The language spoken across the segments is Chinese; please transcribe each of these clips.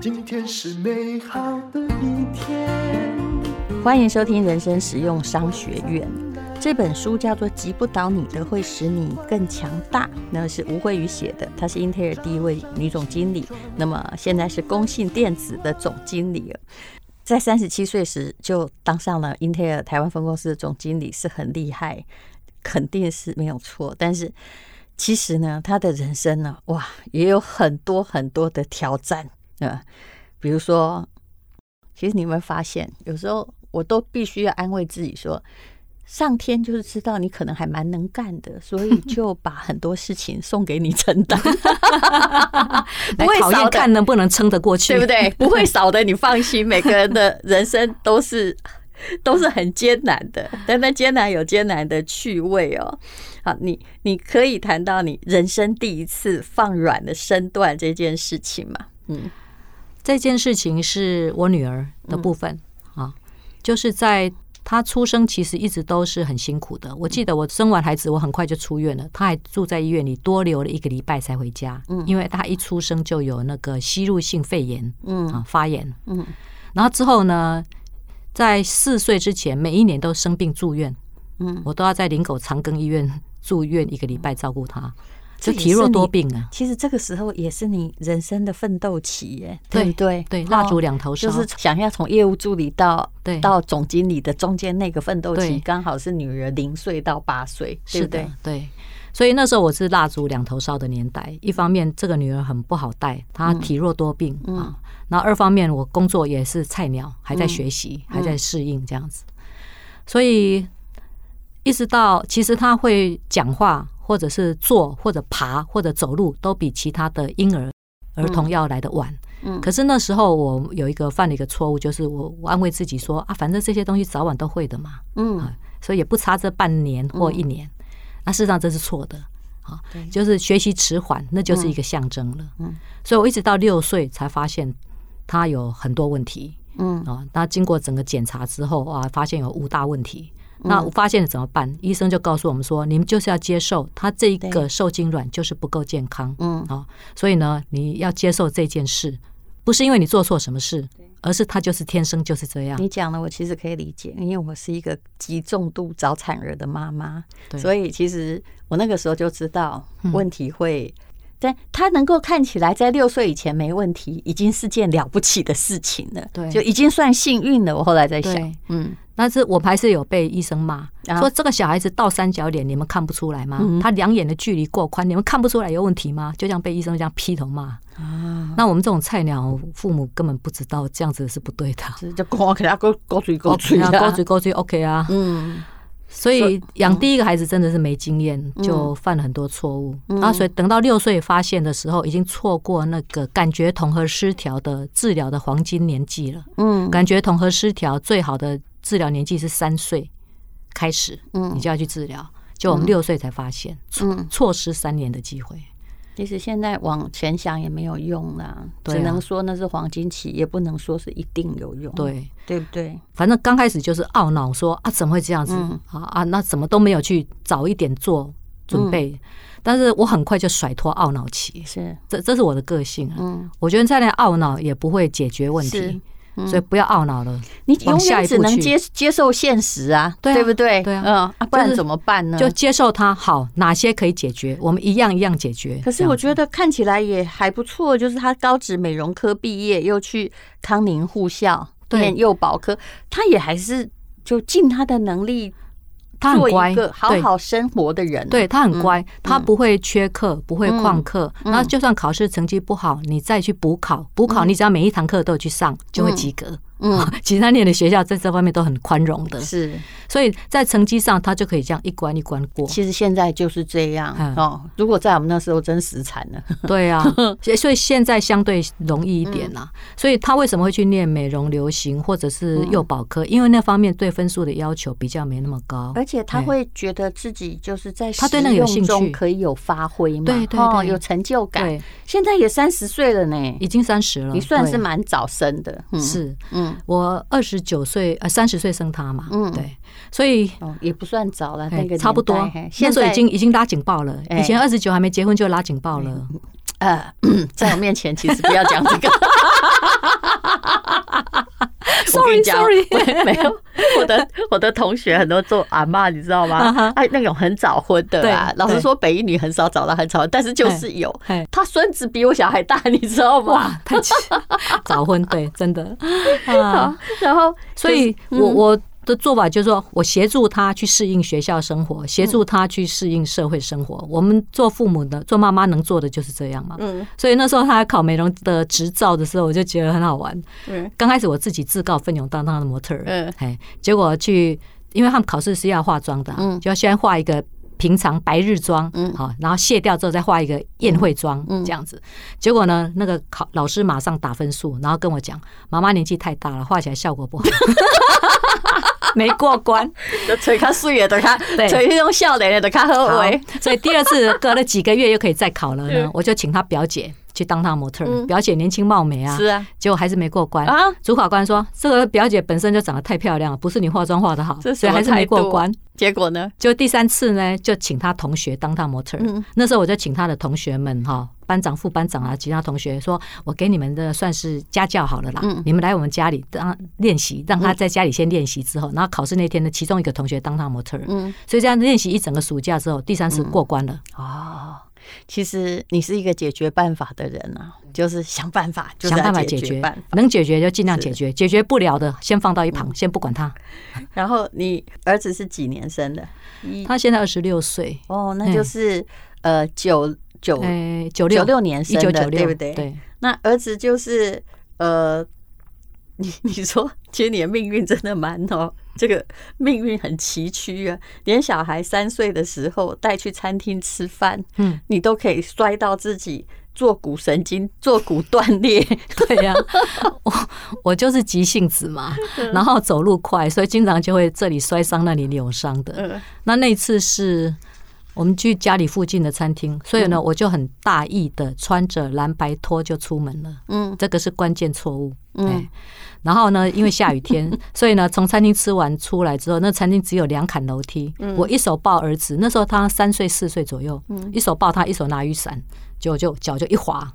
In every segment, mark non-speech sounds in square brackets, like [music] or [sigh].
今天是美好的一天。欢迎收听人生实用商学院。这本书叫做《击不倒你的会使你更强大》，那是吴慧宇写的。她是英特尔第一位女总经理，那么现在是工信电子的总经理了。在三十七岁时就当上了英特尔台湾分公司的总经理，是很厉害，肯定是没有错。但是其实呢，他的人生呢，哇，也有很多很多的挑战啊。比如说，其实你有没有发现，有时候我都必须要安慰自己说。上天就是知道你可能还蛮能干的，所以就把很多事情送给你承担，[laughs] [laughs] 不会少的，看能不能撑得过去，对不对？不会少的，你放心。每个人的人生都是都是很艰难的，但那艰难有艰难的趣味哦。好，你你可以谈到你人生第一次放软的身段这件事情吗？嗯，这件事情是我女儿的部分啊，就是在。她出生其实一直都是很辛苦的。我记得我生完孩子，我很快就出院了。她还住在医院里，多留了一个礼拜才回家。嗯，因为她一出生就有那个吸入性肺炎，嗯啊发炎，嗯，然后之后呢，在四岁之前，每一年都生病住院，嗯，我都要在林口长庚医院住院一个礼拜照顾他。就体弱多病啊！其实这个时候也是你人生的奋斗期耶，对不对？对，蜡烛两头烧，就是想要从业务助理到到总经理的中间那个奋斗期，刚好是女儿零岁到八岁，对不对？对，所以那时候我是蜡烛两头烧的年代。一方面，这个女儿很不好带，她体弱多病啊；然后二方面，我工作也是菜鸟，还在学习，还在适应这样子。所以一直到其实他会讲话。或者是坐，或者爬，或者走路，都比其他的婴儿儿童要来的晚。嗯，可是那时候我有一个犯了一个错误，就是我我安慰自己说啊，反正这些东西早晚都会的嘛。嗯，啊所以也不差这半年或一年。那事实上这是错的。啊，就是学习迟缓，那就是一个象征了。嗯，所以我一直到六岁才发现他有很多问题。嗯啊，那经过整个检查之后啊，发现有五大问题。那我发现了怎么办？医生就告诉我们说，你们就是要接受他这一个受精卵就是不够健康，嗯，啊，所以呢，你要接受这件事，不是因为你做错什么事，而是他就是天生就是这样。你讲的我其实可以理解，因为我是一个极重度早产儿的妈妈，所以其实我那个时候就知道问题会。但他能够看起来在六岁以前没问题，已经是件了不起的事情了。对，就已经算幸运了。我后来在想，嗯，但是我还是有被医生骂，说这个小孩子倒三角脸，你们看不出来吗？他两眼的距离过宽，你们看不出来有问题吗？就像被医生这样劈头骂啊！那我们这种菜鸟父母根本不知道这样子是不对的，就光给他勾勾嘴勾嘴啊，勾嘴勾嘴 OK 啊，嗯。所以养第一个孩子真的是没经验，就犯了很多错误。然后所以等到六岁发现的时候，已经错过那个感觉统合失调的治疗的黄金年纪了。嗯，感觉统合失调最好的治疗年纪是三岁开始，嗯，你就要去治疗。就我们六岁才发现，错错失三年的机会。其实现在往前想也没有用啦，只能说那是黄金期，也不能说是一定有用，对对不对？反正刚开始就是懊恼，说啊，怎么会这样子啊啊？那怎么都没有去早一点做准备？但是我很快就甩脱懊恼期，是这这是我的个性。嗯，我觉得再来懊恼也不会解决问题。所以不要懊恼了，你永远只能接接受现实啊，对不对？对啊，嗯，不然怎么办呢？就接受它，好，哪些可以解决，我们一样一样解决。可是我觉得看起来也还不错，就是他高职美容科毕业，又去康宁护校念幼保科，他也还是就尽他的能力。他很乖，好好生活的人。对，他很乖，他不会缺课，不会旷课。那就算考试成绩不好，你再去补考，补考你只要每一堂课都有去上，就会及格。嗯，[laughs] 其实他念的学校在这方面都很宽容的，是，所以在成绩上他就可以这样一关一关过。其实现在就是这样哦。如果在我们那时候，真死惨了。对啊，[laughs] 所以现在相对容易一点啦。所以他为什么会去念美容、流行或者是幼保科？因为那方面对分数的要求比较没那么高，而且他会觉得自己就是在他对那个有兴趣，可以有发挥嘛，对对对，有成就感。现在也三十岁了呢，已经三十了，你算是蛮早生的，是。嗯。嗯，我二十九岁呃三十岁生他嘛，嗯，对，所以哦也不算早了，那个差不多，那时候已经已经拉警报了，以前二十九还没结婚就拉警报了，呃，[coughs] 在我面前其实不要讲这个。[laughs] Sorry, sorry，[laughs] 没有我的我的同学很多做阿妈，你知道吗？哎，那种很早婚的啊。老实说，北一女很少找到很早，但是就是有。他孙子比我小孩大，你知道吗？太早婚，对，真的 [laughs] 啊。然后，所以我我。的做法就是说，我协助他去适应学校生活，协助他去适应社会生活。我们做父母的、做妈妈能做的就是这样嘛。嗯。所以那时候他考美容的执照的时候，我就觉得很好玩。嗯。刚开始我自己自告奋勇当他的模特儿。嗯。哎，结果去，因为他们考试是要化妆的，嗯，就要先画一个平常白日妆，嗯，好，然后卸掉之后再画一个宴会妆，嗯，这样子。结果呢，那个考老师马上打分数，然后跟我讲：“妈妈年纪太大了，画起来效果不好。[laughs] ” [laughs] 没过关，就吹他素颜的卡，吹那种笑脸的他和为，所以第二次隔了几个月又可以再考了呢。[laughs] 我就请他表姐去当他模特，表姐年轻貌美啊，是啊，结果还是没过关啊。主考官说这个表姐本身就长得太漂亮了，不是你化妆化的好，所以还是没过关。结果呢，就第三次呢，就请她同学当她模特。那时候我就请她的同学们哈。班长、副班长啊，其他同学说：“我给你们的算是家教好了啦，你们来我们家里当练习，让他在家里先练习之后，然后考试那天呢，其中一个同学当他模特儿，嗯，所以这样练习一整个暑假之后，第三次过关了。哦，其实你是一个解决办法的人啊，就是想办法，想办法解决，能解决就尽量解决，解决不了的先放到一旁，先不管他。然后你儿子是几年生的？他现在二十六岁。哦，那就是呃九。”九九九六年生的，对不对？对。那儿子就是呃，你 [laughs] 你说，其实你的命运真的蛮哦，这个命运很崎岖啊。连小孩三岁的时候带去餐厅吃饭，嗯，你都可以摔到自己坐骨神经、坐骨断裂。[laughs] 对呀，我我就是急性子嘛，然后走路快，所以经常就会这里摔伤，那里扭伤的。那那次是。我们去家里附近的餐厅，所以呢，我就很大意的穿着蓝白拖就出门了。嗯，这个是关键错误。嗯，然后呢，因为下雨天，[laughs] 所以呢，从餐厅吃完出来之后，那餐厅只有两坎楼梯。我一手抱儿子，那时候他三岁四岁左右，一手抱他，一手拿雨伞，就就脚就一滑，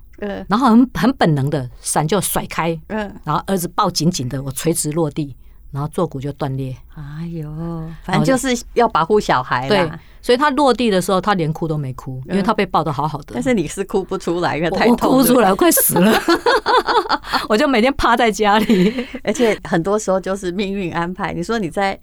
然后很很本能的伞就甩开，嗯，然后儿子抱紧紧的，我垂直落地，然后坐骨就断裂。哎呦，反正就是要保护小孩。对。所以他落地的时候，他连哭都没哭，因为他被抱得好好的。但是你是哭不出来，因为太痛，我哭出来，我快死了。[laughs] 我就每天趴在家里，而且很多时候就是命运安排。你说你在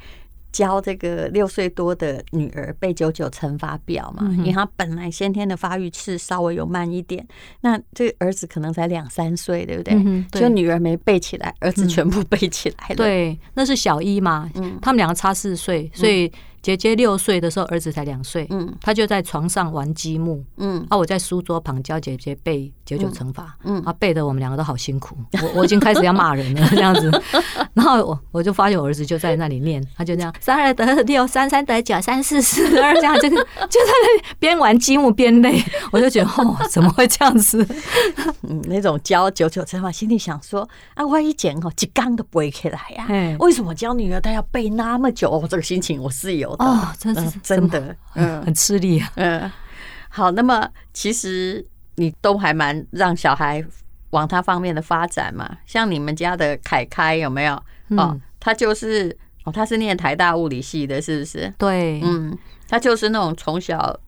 教这个六岁多的女儿背九九乘法表嘛？因为她本来先天的发育是稍微有慢一点，那这个儿子可能才两三岁，对不对？就女儿没背起来，儿子全部背起来了。对，那是小一嘛，他们两个差四岁，所以。姐姐六岁的时候，儿子才两岁，嗯，他就在床上玩积木，嗯，啊，我在书桌旁教姐姐背九九乘法，嗯，啊，背的我们两个都好辛苦，我我已经开始要骂人了 [laughs] 这样子，[laughs] 然后我我就发现我儿子就在那里念，他就这样三二得六，三三得九，三四四二这样，就就在那边玩积木边累，我就觉得哦，怎么会这样子？[laughs] 嗯，那种教九九乘法，心里想说啊，万一讲哦，一缸都背起来呀，为什么教女儿她要背那么久？哦，这个心情我是有。哦，真是真的，嗯，[laughs] 很吃力啊。嗯，好，那么其实你都还蛮让小孩往他方面的发展嘛。像你们家的凯凯有没有？哦，他就是哦，他是念台大物理系的，是不是？对，嗯，他就是那种从小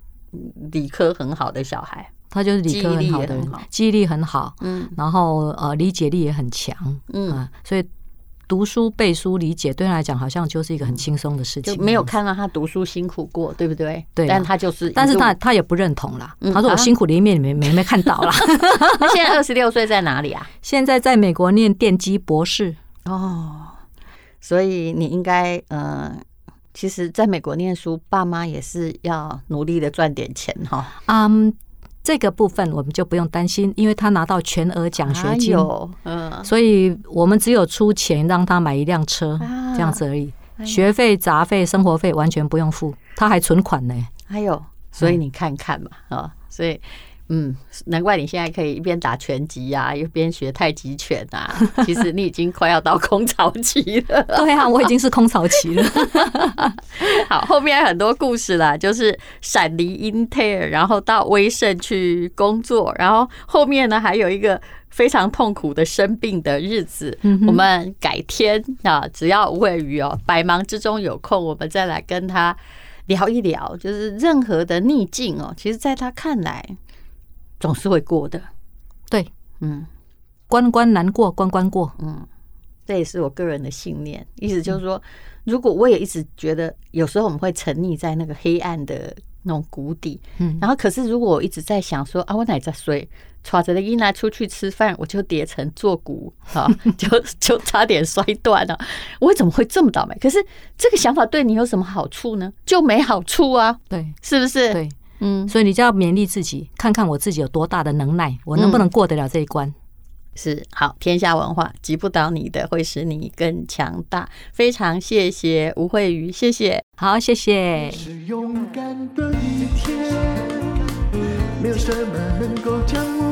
理科很好的小孩，他就是理科很好的人，记忆力很好，嗯，然后呃，理解力也很强，嗯，所以。读书背书理解对他来讲好像就是一个很轻松的事情，就没有看到他读书辛苦过，对不对？对，但他就是，但是他他也不认同啦。他说我辛苦的一面你没没没看到啦。[laughs] 他现在二十六岁在哪里啊？现在在美国念电机博士哦。所以你应该呃，其实在美国念书，爸妈也是要努力的赚点钱哈。嗯。这个部分我们就不用担心，因为他拿到全额奖学金，嗯，所以我们只有出钱让他买一辆车，这样子而已。学费、杂费、生活费完全不用付，他还存款呢。还有，所以你看看嘛，啊，所以嗯，难怪你现在可以一边打拳击啊，一边学太极拳啊。[laughs] 其实你已经快要到空巢期了。对啊，我已经是空巢期了。[laughs] 好，后面很多故事啦，就是闪离英特尔，然后到威盛去工作，然后后面呢还有一个非常痛苦的生病的日子。我们改天啊，只要吴伟宇哦，百忙之中有空，我们再来跟他聊一聊，就是任何的逆境哦，其实在他看来。总是会过的，对，嗯，关关难过关关过，嗯，这也是我个人的信念。意思就是说，如果我也一直觉得有时候我们会沉溺在那个黑暗的那种谷底，嗯，然后可是如果我一直在想说啊，我哪在睡，揣着的衣来出去吃饭，我就跌成坐骨，哈，[laughs] 就就差点摔断了。我怎么会这么倒霉？可是这个想法对你有什么好处呢？就没好处啊，对，是不是？对。嗯，所以你就要勉励自己，看看我自己有多大的能耐，我能不能过得了这一关？嗯、是好，天下文化击不倒你的，会使你更强大。非常谢谢吴慧瑜，谢谢，好，谢谢。是勇敢的一天，没有什么能够将我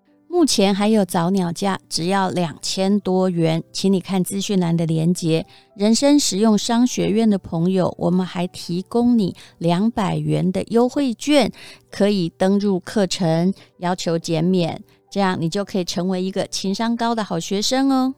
目前还有早鸟价，只要两千多元，请你看资讯栏的连接。人生实用商学院的朋友，我们还提供你两百元的优惠券，可以登入课程，要求减免，这样你就可以成为一个情商高的好学生哦。